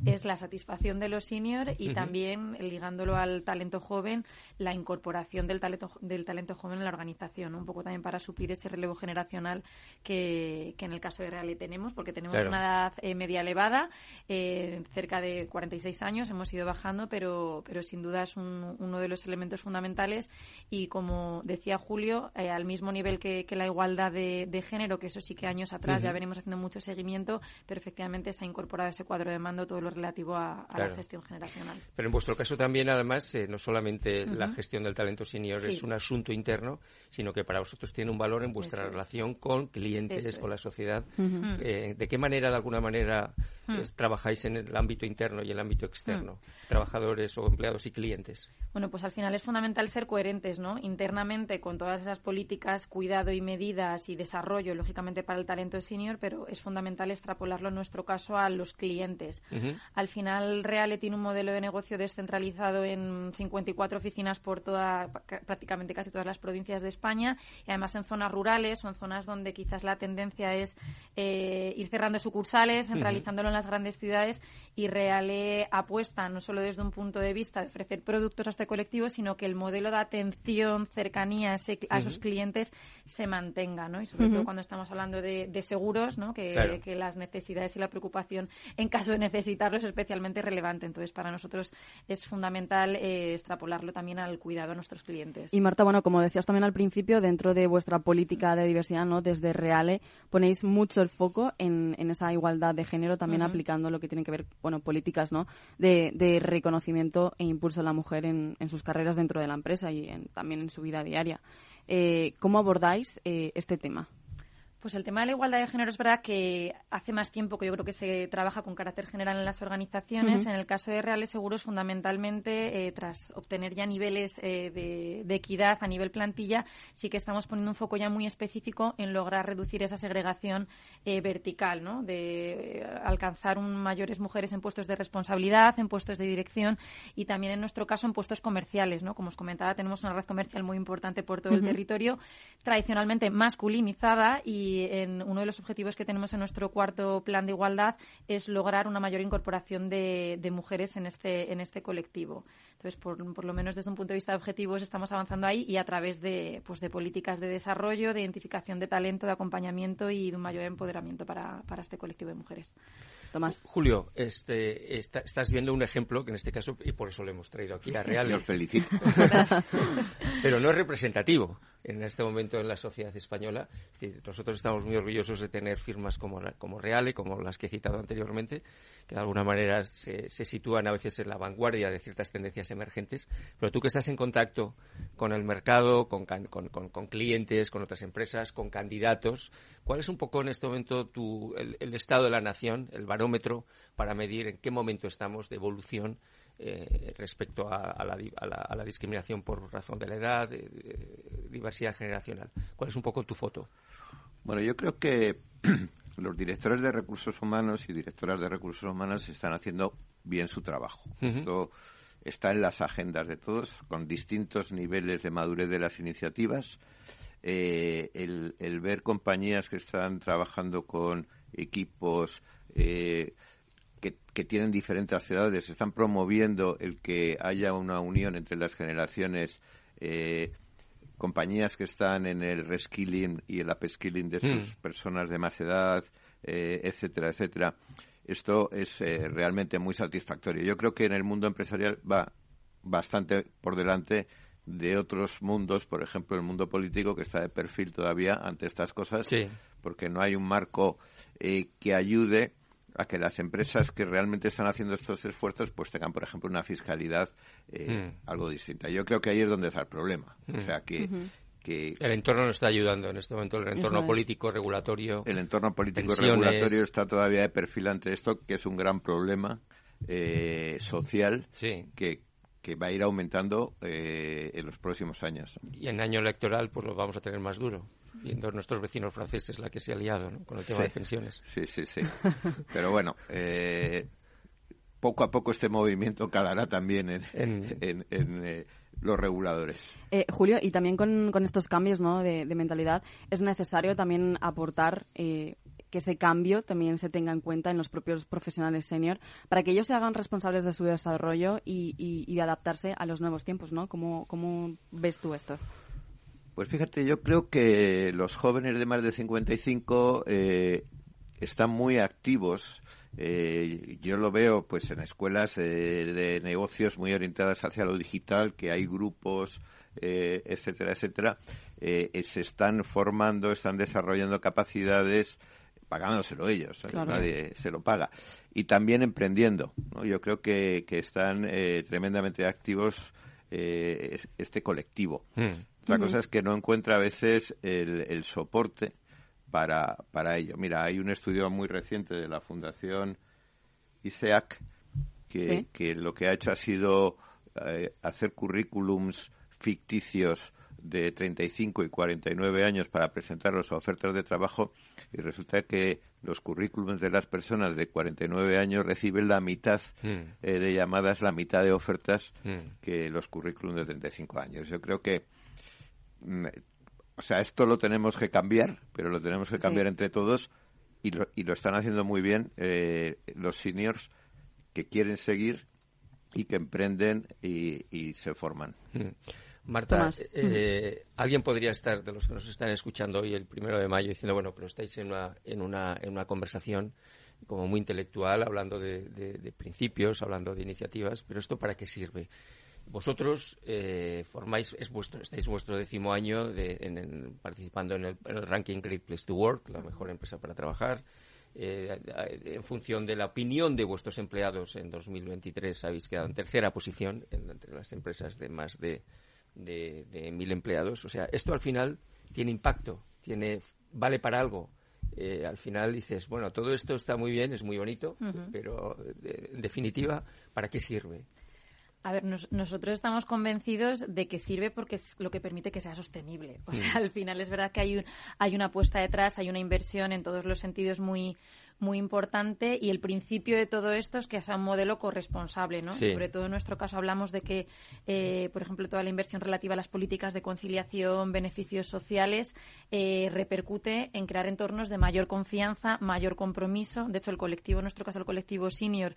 H: es la satisfacción de los seniors y uh -huh. también, ligándolo al talento joven, la incorporación del talento, del talento joven en la organización, ¿no? un poco también para suplir ese relevo generacional que, que en el caso de Reale tenemos, porque tenemos claro. una edad eh, media elevada, eh, cerca de 46 años, hemos ido bajando, pero, pero sin duda es un, uno de los elementos fundamentales y como decía Julio, eh, al mismo nivel que, que la igualdad de, de, género, que eso sí que años atrás uh -huh. ya venimos haciendo mucho seguimiento, pero efectivamente se ha incorporado ese cuadro de mando todo lo relativo a, a claro. la gestión generacional.
E: Pero en vuestro caso también, además, eh, no solamente uh -huh. la gestión del talento senior sí. es un asunto interno, sino que para vosotros tiene un valor en vuestra eso relación es. con clientes, eso con es. la sociedad. Uh -huh. eh, ¿De qué manera, de alguna manera, trabajáis en el ámbito interno y el ámbito externo? Trabajadores o empleados y clientes?
H: Bueno, pues al final es fundamental ser coherentes, ¿no? Internamente con todas esas políticas, cuidado y medidas y desarrollo, lógicamente para el talento senior, pero es fundamental extrapolarlo en nuestro caso a los clientes. Al final, Reale tiene un modelo de negocio descentralizado en 54 oficinas por toda, prácticamente casi todas las provincias de España y además en zonas rurales o en zonas donde quizás la tendencia es eh, ir cerrando sucursales, centralizándolo en las grandes ciudades y Reale apuesta no solo desde un punto de vista de ofrecer productos hasta colectivo, sino que el modelo de atención, cercanía a, esos clientes se mantenga, ¿no? Y sobre todo cuando estamos hablando de, seguros, ¿no? Que, las necesidades y la preocupación en caso de necesitarlo es especialmente relevante. Entonces, para nosotros es fundamental eh, extrapolarlo también al cuidado a nuestros clientes.
B: Y Marta, bueno, como decías también al principio, dentro de vuestra política de diversidad, ¿no? Desde Reale ponéis mucho el foco en, esa igualdad de género, también aplicando lo que tiene que ver, bueno, políticas, ¿no? De, de reconocimiento e impulso a la mujer en, en, sus carreras dentro de la empresa y también en su vida diaria. Eh, ¿Cómo abordáis eh, este tema?
H: Pues el tema de la igualdad de género es verdad que hace más tiempo que yo creo que se trabaja con carácter general en las organizaciones. En el caso de Reales Seguros, fundamentalmente, eh, tras obtener ya niveles eh, de, equidad a nivel plantilla, sí que estamos poniendo un foco ya muy específico en lograr reducir esa segregación eh, vertical, ¿no? de alcanzar un mayores mujeres en puestos de responsabilidad, en puestos de dirección y también en nuestro caso en puestos comerciales. ¿no? Como os comentaba, tenemos una red comercial muy importante por todo el territorio, tradicionalmente masculinizada y y en uno de los objetivos que tenemos en nuestro cuarto plan de igualdad es lograr una mayor incorporación de, mujeres en este, en este colectivo. Entonces, por, lo menos desde un punto de vista de objetivos estamos avanzando ahí y a través de, pues, de políticas de desarrollo, de identificación de talento, de acompañamiento y de un mayor empoderamiento para este colectivo de mujeres.
B: Tomás.
E: Julio, este, estás viendo un ejemplo que en este caso, y por eso lo hemos traído aquí a Real.
I: Os felicito.
E: Pero no es representativo en este momento en la sociedad española. nosotros estamos muy orgullosos de tener firmas como, como Reale, como las que he citado anteriormente, que de alguna manera se, sitúan a veces en la vanguardia de ciertas tendencias emergentes. Pero tú que estás en contacto con el mercado, con, con, clientes, con otras empresas, con candidatos, ¿cuál es un poco en este momento tu, el, estado de la nación, el barómetro para medir en qué momento estamos de evolución eh, respecto a, la, discriminación por razón de la edad, diversidad generacional. ¿Cuál es un poco tu foto?
I: Bueno, yo creo que los directores de recursos humanos y directoras de recursos humanos están haciendo bien su trabajo. Esto está en las agendas de todos, con distintos niveles de madurez de las iniciativas. Eh, el, ver compañías que están trabajando con equipos eh, que, tienen diferentes edades, están promoviendo el que haya una unión entre las generaciones, eh, compañías que están en el reskilling y el upskilling de sus hmm. personas de más edad, eh, etcétera, etcétera. Esto es eh, realmente muy satisfactorio. Yo creo que en el mundo empresarial va bastante por delante de otros mundos, por ejemplo, el mundo político, que está de perfil todavía ante estas cosas, porque no hay un marco que ayude a que las empresas que realmente están haciendo estos esfuerzos pues tengan, por ejemplo, una fiscalidad eh, hmm. algo distinta. Yo creo que ahí es donde está el problema. O hmm. sea, que, que...
E: El entorno no está ayudando en este momento, el entorno político, regulatorio.
I: El entorno político y regulatorio está todavía de perfil ante esto, que es un gran problema eh, social que, que va a ir aumentando eh, en los próximos años.
E: Y en año electoral pues lo vamos a tener más duro viendo nuestros vecinos franceses la que se ha liado con el tema de pensiones.
I: Sí, sí, sí. Pero bueno, eh, poco a poco este movimiento calará también en, eh, los reguladores.
B: Eh, Julio, y también con, estos cambios ¿no? de, mentalidad, es necesario también aportar que ese cambio también se tenga en cuenta en los propios profesionales senior para que ellos se hagan responsables de su desarrollo y, y, de adaptarse a los nuevos tiempos, ¿no? ¿Cómo, ¿Cómo ves tú esto?
I: Pues fíjate, yo creo que los jóvenes de más de 55 eh, están muy activos. Eh, yo lo veo pues en escuelas eh, de negocios muy orientadas hacia lo digital, que hay grupos, etcétera, etcétera. se están formando, están desarrollando capacidades pagándoselo ellos, nadie se lo paga. Y también emprendiendo. Yo creo que, están tremendamente activos este colectivo. Mm. Otra cosa es que no encuentra a veces el, soporte para, para ello. Mira, hay un estudio muy reciente de la Fundación ISEAC que, que lo que ha hecho ha sido eh, hacer currículums ficticios de 35 y 49 años para presentarlos a ofertas de trabajo y resulta que los currículums de las personas de 49 años reciben la mitad
E: Mm.
I: eh, de llamadas, la mitad de ofertas
E: Mm.
I: que los currículums de 35 años. Yo creo que, o sea, esto lo tenemos que cambiar, pero lo tenemos que cambiar
E: Sí.
I: entre todos y lo, y lo están haciendo muy bien eh, los seniors que quieren seguir y que emprenden y, y se forman.
E: Mm. Marta, eh, alguien podría estar, de los que nos están escuchando hoy el primero de mayo, diciendo, bueno, pero estáis en una, en una, en una conversación como muy intelectual, hablando de, de- de principios, hablando de iniciativas, pero ¿esto para qué sirve? Vosotros eh, formáis, es vuestro, estáis vuestro décimo año de- en- en- participando en el, en el ranking Great Place to Work, la mejor empresa para trabajar. Eh, en función de la opinión de vuestros empleados, en 2023 habéis quedado en tercera posición en- entre las empresas de más de, de, de mil empleados. O sea, esto al final tiene impacto, tiene vale para algo. Eh, al final dices, bueno, todo esto está muy bien, es muy bonito, pero eh, en definitiva, ¿para qué sirve?
H: A ver, nos- nosotros estamos convencidos de que sirve porque es lo que permite que sea sostenible. O sea, al final es verdad que hay, un- hay una apuesta detrás, hay una inversión en todos los sentidos muy muy importante y el principio de todo esto es que sea un modelo corresponsable, ¿no?
J: Sí.
H: Sobre todo en nuestro caso hablamos de que, eh, por ejemplo, toda la inversión relativa a las políticas de conciliación, beneficios sociales, eh, repercute en crear entornos de mayor confianza, mayor compromiso. De hecho, el colectivo, en nuestro caso el colectivo senior,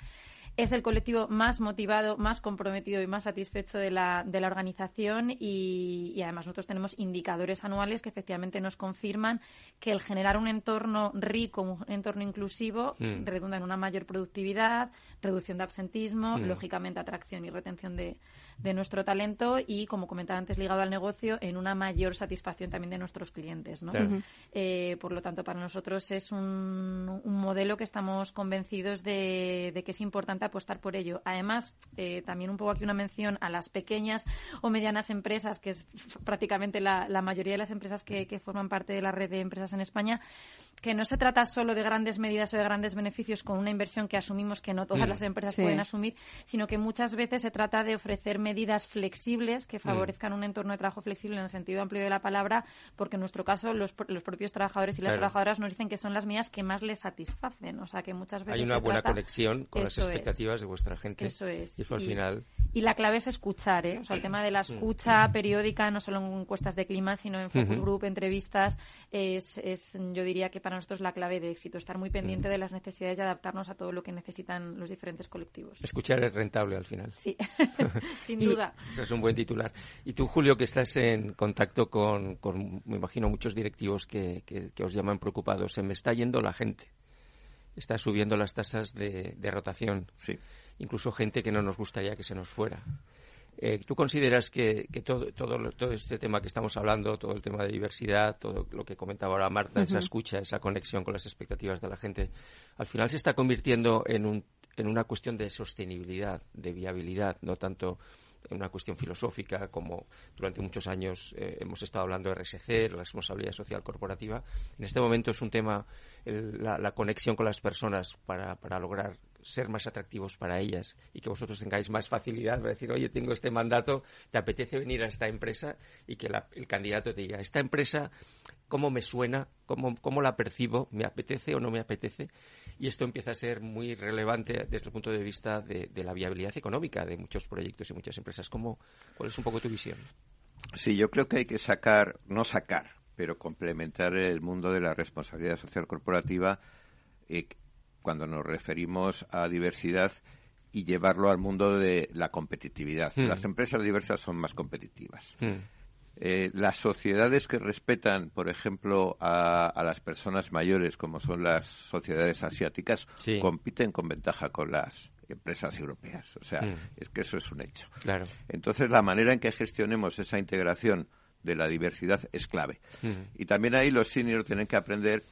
H: es el colectivo más motivado, más comprometido y más satisfecho de la, de la organización y, y además nosotros tenemos indicadores anuales que efectivamente nos confirman que el generar un entorno rico, un entorno inclusivo,
J: Mm.
H: redunda en una mayor productividad, reducción de absentismo,
J: Mm.
H: lógicamente atracción y retención de, de nuestro talento y, como comentaba antes, ligado al negocio, en una mayor satisfacción también de nuestros clientes. ¿no?
J: Claro.
H: Eh, por lo tanto, para nosotros es un, un modelo que estamos convencidos de, de que es importante apostar por ello. Además, eh, también un poco aquí una mención a las pequeñas o medianas empresas, que es prácticamente la, la mayoría de las empresas que, que forman parte de la red de empresas en España, que no se trata solo de grandes medidas o de grandes beneficios con una inversión que asumimos que no todas
J: Mm.
H: las empresas
J: Sí.
H: pueden asumir, sino que muchas veces se trata de ofrecer medidas flexibles que favorezcan un entorno de trabajo flexible en el sentido amplio de la palabra, porque en nuestro caso los, los propios trabajadores y las
E: Claro.
H: trabajadoras nos dicen que son las medidas que más les satisfacen. O sea, que muchas veces
E: Hay una
H: se
E: buena
H: trata-
E: conexión con las
H: es.
E: expectativas de vuestra gente.
H: Eso es.
E: Y eso al
H: Y-
E: final...
H: Y la clave es escuchar, ¿eh? O sea, el tema de la escucha periódica, no solo en encuestas de clima, sino en focus group, entrevistas, es, es, yo diría que para nosotros la clave de éxito, estar muy pendiente de las necesidades y adaptarnos a todo lo que necesitan los diferentes colectivos.
E: Escuchar es rentable al final.
H: Sí, sin
E: Y-
H: duda.
E: Eso es un buen titular. Y tú, Julio, que estás en contacto con, con, me imagino, muchos directivos que, que- que os llaman preocupados. Se me está yendo la gente. Está subiendo las tasas de, de rotación. Incluso gente que no nos gustaría que se nos fuera. Eh, ¿Tú consideras que, que todo, todo, este tema que estamos hablando, todo el tema de diversidad, todo lo que comentaba ahora Marta, esa escucha, esa conexión con las expectativas de la gente, al final se está convirtiendo en, un, en una cuestión de sostenibilidad, de viabilidad, no tanto en una cuestión filosófica como durante muchos años eh, hemos estado hablando de RSC, la responsabilidad social corporativa. En este momento es un tema, el- la, la conexión con las personas para, para lograr ser más atractivos para ellas y que vosotros tengáis más facilidad para decir, oye, tengo este mandato, ¿te apetece venir a esta empresa? Y que la- el candidato te diga, esta empresa, ¿cómo me suena? ¿Cómo, ¿Cómo la percibo? ¿Me apetece o no me apetece? Y esto empieza a ser muy relevante desde el punto de vista de, la viabilidad económica de muchos proyectos y muchas empresas. ¿Cómo, ¿Cuál es un poco tu visión?
I: Sí, yo creo que hay que sacar, no sacar, pero complementar el mundo de la responsabilidad social corporativa eh, cuando nos referimos a diversidad y llevarlo al mundo de la competitividad.
E: Hmm.
I: Las empresas diversas son más competitivas.
E: Hmm.
I: Eh, las sociedades que respetan, por ejemplo, a, a las personas mayores, como son las sociedades asiáticas,
E: Sí.
I: compiten con ventaja con las empresas europeas. O sea,
E: Mm.
I: es que eso es un hecho.
E: Claro.
I: Entonces, la manera en que gestionemos esa integración de la diversidad es clave.
E: Mm.
I: Y también ahí los seniors tienen que aprender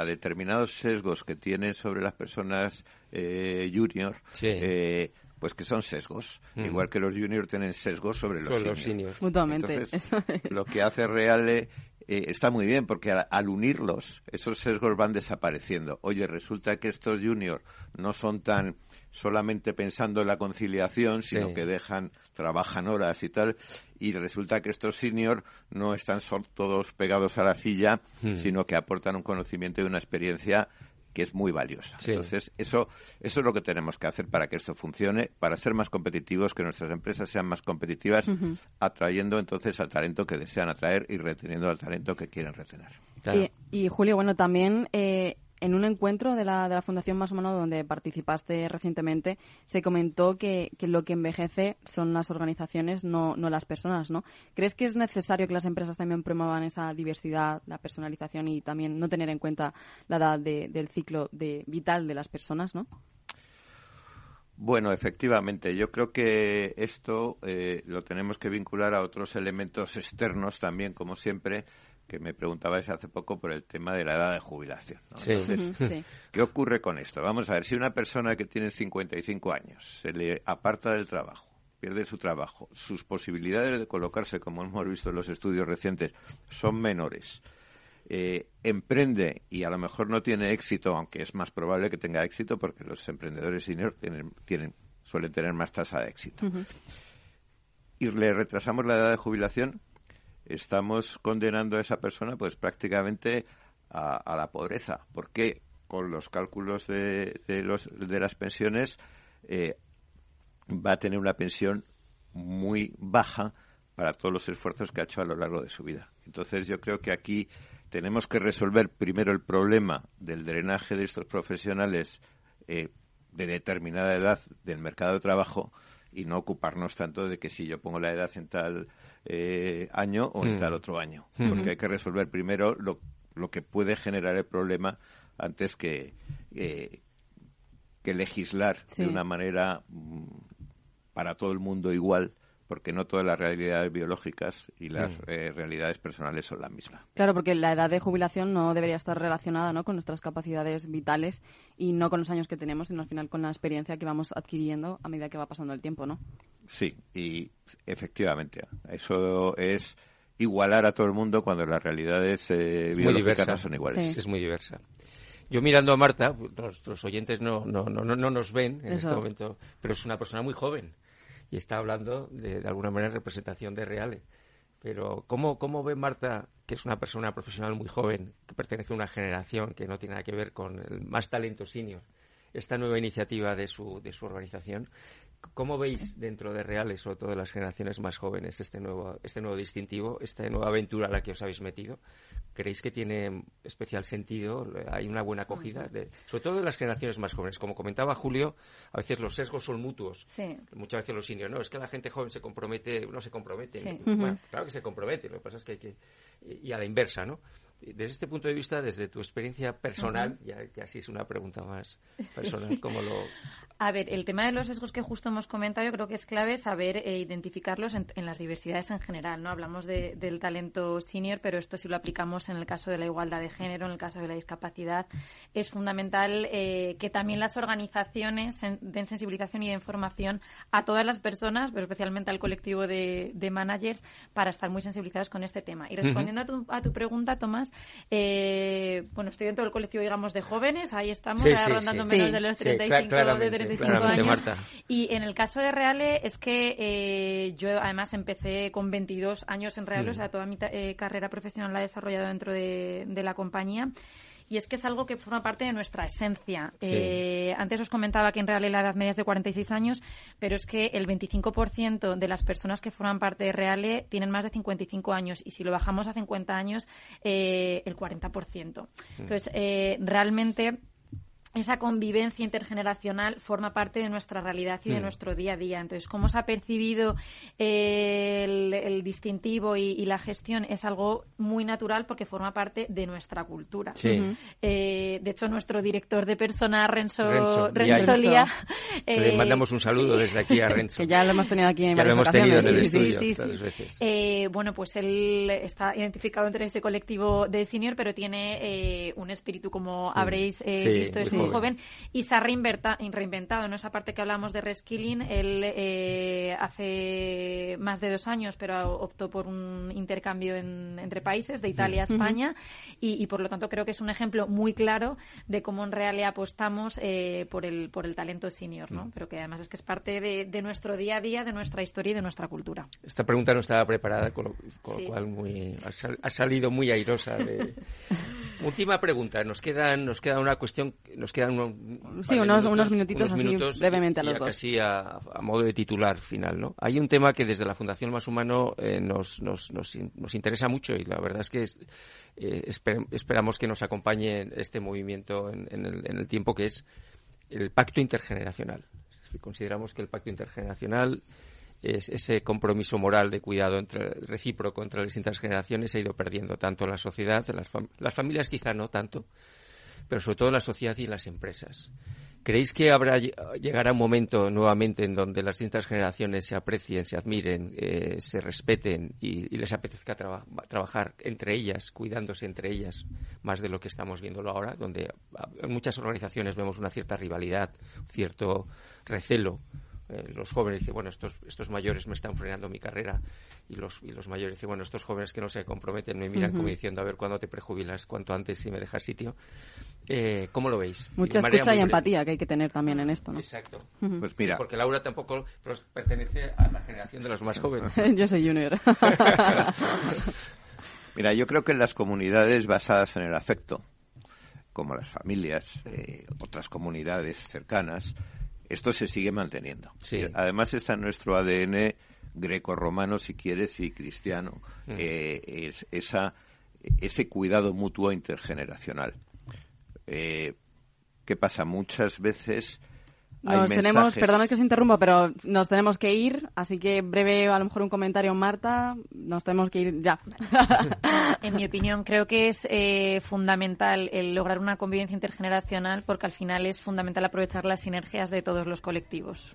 I: a determinados sesgos que tienen sobre las personas eh, junior, eh, pues que son sesgos.
E: Mm.
I: Igual que los juniors tienen sesgos sobre los
E: Sobre los
I: seniors.
E: seniors.
B: Mutuamente,
I: Entonces,
B: eso es.
I: lo que hace Reale eh, está muy bien porque al, unirlos, esos sesgos van desapareciendo. Oye, resulta que estos juniors no son tan solamente pensando en la conciliación, sino que dejan, trabajan horas y tal, y resulta que estos seniors no están todos pegados a la silla, hmm. sino que aportan un conocimiento y una experiencia que es muy valiosa. Entonces, eso, eso es lo que tenemos que hacer para que esto funcione, para ser más competitivos, que nuestras empresas sean más competitivas, atrayendo entonces al talento que desean atraer y reteniendo al talento que quieren retener.
B: Y, Julio, bueno, también eh, en un encuentro de la, de la Fundación Más o menos donde participaste recientemente, se comentó que, que, lo que envejece son las organizaciones, no, no las personas, ¿no? ¿Crees que es necesario que las empresas también promuevan esa diversidad, la personalización y también no tener en cuenta la edad del ciclo de, vital de las personas, ¿no?
I: Bueno, efectivamente, yo creo que esto eh, lo tenemos que vincular a otros elementos externos también, como siempre, que me preguntabais hace poco por el tema de la edad de jubilación. ¿qué ocurre con esto? Vamos a ver, si una persona que tiene 55 años se le aparta del trabajo, pierde su trabajo, sus posibilidades de colocarse, como hemos visto en los estudios recientes, son menores. Eh, emprende y a lo mejor no tiene éxito, aunque es más probable que tenga éxito porque los emprendedores senior tienen, tienen, suelen tener más tasa de éxito. Y le retrasamos la edad de jubilación, estamos condenando a esa persona pues prácticamente a, la pobreza, porque con los cálculos de, de, los, de las pensiones eh, va a tener una pensión muy baja para todos los esfuerzos que ha hecho a lo largo de su vida. Entonces yo creo que aquí tenemos que resolver primero el problema del drenaje de estos profesionales eh, de determinada edad del mercado de trabajo y no ocuparnos tanto de que si yo pongo la edad en tal eh, año o en mm. tal otro año. Mm. Porque hay que resolver primero lo, lo que puede generar el problema antes que, eh, que legislar de una manera mm, para todo el mundo igual porque no todas las realidades biológicas y las eh, realidades personales son las mismas.
B: Claro, porque la edad de jubilación no debería estar relacionada ¿no? con nuestras capacidades vitales y no con los años que tenemos, sino al final con la experiencia que vamos adquiriendo a medida que va pasando el tiempo, ¿no?
I: Sí, y efectivamente, eso es igualar a todo el mundo cuando las realidades eh, biológicas no son iguales.
E: Es muy diversa. Yo mirando a Marta, nuestros oyentes no, no, no, no nos ven en este momento, pero es una persona muy joven y está hablando de, de alguna manera representación de Reale. Pero ¿cómo, ¿cómo ve Marta, que es una persona profesional muy joven, que pertenece a una generación que no tiene nada que ver con el más talento senior, esta nueva iniciativa de su, de su organización? ¿Cómo veis dentro de Reales, sobre todo de las generaciones más jóvenes, este nuevo, este nuevo distintivo, esta nueva aventura a la que os habéis metido? ¿Creéis que tiene especial sentido? ¿Hay una buena acogida? De, sobre todo de las generaciones más jóvenes. Como comentaba Julio, a veces los sesgos son mutuos. Muchas veces los seniors, no, es que la gente joven se compromete, no se compromete. claro que se compromete, lo que pasa es que hay que... Y a la inversa, ¿no? desde este punto de vista, desde tu experiencia personal, ya que así es una pregunta más personal, ¿cómo lo...?
H: A ver, el tema de los sesgos que justo hemos comentado, yo creo que es clave saber e identificarlos en, las diversidades en general, ¿no? Hablamos del talento senior, pero esto si lo aplicamos en el caso de la igualdad de género, en el caso de la discapacidad, es fundamental eh, que también las organizaciones den sensibilización y de información a todas las personas, pero especialmente al colectivo de, managers, para estar muy sensibilizados con este tema. Y respondiendo a, tu, a tu pregunta, Tomás, eh, bueno, estoy dentro del colectivo, digamos, de jóvenes, ahí estamos, rondando menos de los 35, de 35 años. Y en el caso de Reale es que eh, yo además empecé con 22 años en Reale, o sea, toda mi eh, carrera profesional la he desarrollado dentro de la compañía y es que es algo que forma parte de nuestra esencia. Eh, antes os comentaba que en realidad la edad media es de 46 años, pero es que el 25% de las personas que forman parte de Reale tienen más de 55 años y si lo bajamos a 50 años, eh, el 40%. Mm. Entonces, eh, realmente esa convivencia intergeneracional forma parte de nuestra realidad y de mm. nuestro día a día. Entonces, cómo se ha percibido el, distintivo y, la gestión es algo muy natural porque forma parte de nuestra cultura. Eh, de hecho, nuestro director de persona, Renzo, Renzo, Lía...
E: Le mandamos un saludo desde aquí a Renzo.
B: que ya lo hemos tenido aquí en
E: Ya lo hemos tenido en el estudio
H: eh, bueno, pues él está identificado entre ese colectivo de senior, pero tiene eh, un espíritu, como habréis visto, joven. y se ha reinventado en esa parte que hablamos de reskilling. Él eh, hace más de dos años, pero optó por un intercambio entre países, de Italia a España, y, por lo tanto creo que es un ejemplo muy claro de cómo en realidad apostamos eh, por, el, por el talento senior, ¿no? Pero que además es que es parte de, nuestro día a día, de nuestra historia y de nuestra cultura.
E: Esta pregunta no estaba preparada, con lo, cual muy, ha, salido muy airosa. De... Última pregunta. Nos quedan, nos queda una cuestión, nos quedan
B: unos, unos, minutitos así brevemente a los dos.
E: Casi a, modo de titular final, ¿no? Hay un tema que desde la Fundación Más Humano eh, nos, nos, nos, nos, interesa mucho y la verdad es que eh, esperamos que nos acompañe este movimiento en, el, en el tiempo que es el pacto intergeneracional. Consideramos que el pacto intergeneracional es ese compromiso moral de cuidado entre, recíproco entre las distintas generaciones ha ido perdiendo tanto en la sociedad, las, las familias quizá no tanto, pero sobre todo en la sociedad y en las empresas. ¿Creéis que habrá llegará un momento nuevamente en donde las distintas generaciones se aprecien, se admiren, eh, se respeten y, les apetezca trabajar entre ellas, cuidándose entre ellas, más de lo que estamos viéndolo ahora, donde en muchas organizaciones vemos una cierta rivalidad, cierto recelo eh, los jóvenes dicen, bueno, estos, estos mayores me están frenando mi carrera y los, y los mayores dicen, bueno, estos jóvenes que no se comprometen me miran como diciendo, a ver, ¿cuándo te prejubilas? ¿Cuánto antes si me dejas sitio? Eh, ¿Cómo lo veis?
B: Mucha escucha y empatía que hay que tener también en esto, ¿no?
E: Exacto. Pues mira. Porque Laura tampoco pertenece a la generación de los más jóvenes.
B: yo soy junior.
I: mira, yo creo que en las comunidades basadas en el afecto, como las familias, eh, otras comunidades cercanas, esto se sigue manteniendo. Además está en nuestro ADN greco-romano, si quieres, y cristiano, mm. eh, es, esa, ese cuidado mutuo intergeneracional. Eh, ¿Qué pasa? Muchas veces
B: nos tenemos, perdona que se interrumpa, pero nos tenemos que ir, así que breve, a lo mejor un comentario, Marta, nos tenemos que ir ya.
H: en mi opinión, creo que es eh, fundamental el lograr una convivencia intergeneracional porque al final es fundamental aprovechar las sinergias de todos los colectivos.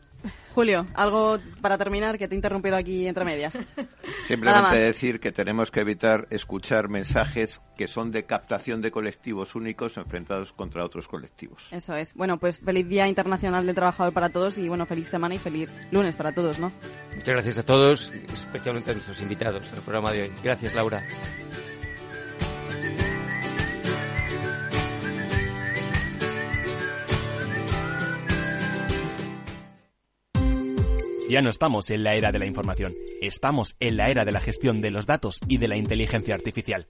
B: Julio, algo para terminar que te he interrumpido aquí entre medias.
I: Simplemente decir que tenemos que evitar escuchar mensajes que son de captación de colectivos únicos enfrentados contra otros colectivos.
B: Eso es. Bueno, pues feliz Día Internacional del Trabajador para todos y bueno, feliz semana y feliz lunes para todos, ¿no?
E: Muchas gracias a todos, especialmente a nuestros invitados el programa de hoy. Gracias, Laura.
J: Ya no estamos en la era de la información, estamos en la era de la gestión de los datos y de la inteligencia artificial.